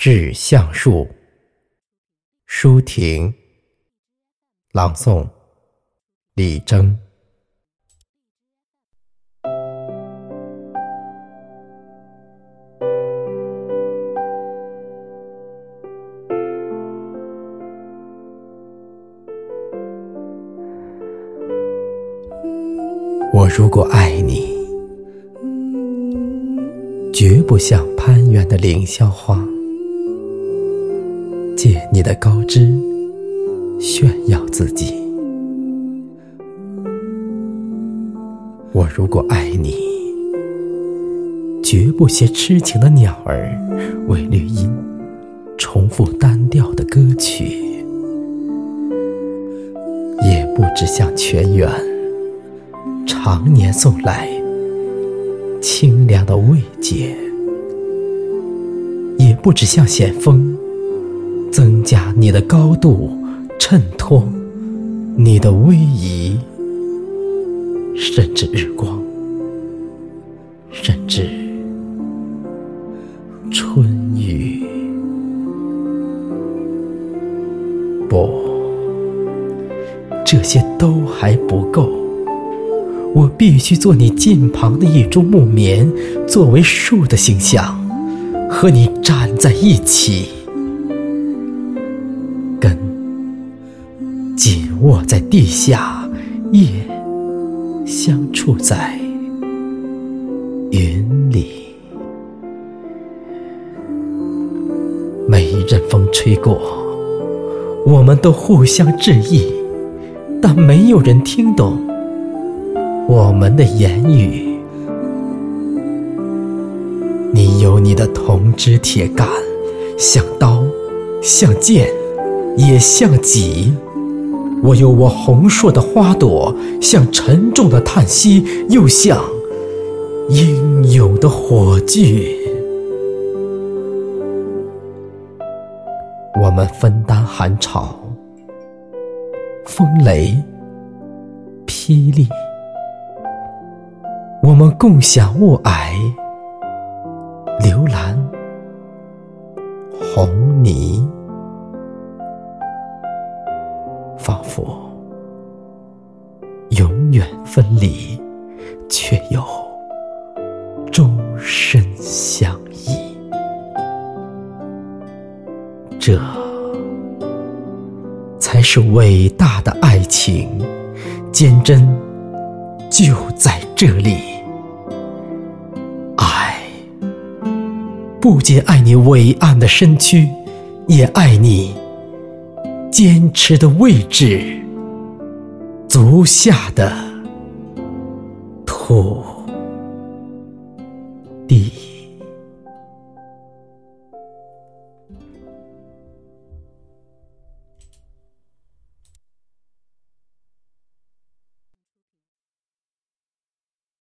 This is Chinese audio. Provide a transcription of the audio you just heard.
致橡树，舒婷。朗诵：李征。我如果爱你，绝不像攀援的凌霄花。借你的高枝炫耀自己，我如果爱你，绝不携痴情的鸟儿为绿荫，重复单调的歌曲，也不只向泉源常年送来清凉的慰藉，也不只向险峰。增加你的高度，衬托你的威仪，甚至日光，甚至春雨。不，这些都还不够。我必须做你近旁的一株木棉，作为树的形象，和你站在一起。紧握在地下，叶相触在云里。每一阵风吹过，我们都互相致意，但没有人听懂我们的言语。你有你的铜枝铁干，像刀，像剑，也像戟。我有我红硕的花朵，像沉重的叹息，又像英勇的火炬。我们分担寒潮、风雷、霹雳；我们共享雾霭、流岚、红泥。仿佛永远分离，却又终身相依。这才是伟大的爱情，坚贞就在这里。爱，不仅爱你伟岸的身躯，也爱你。坚持的位置，足下的土地。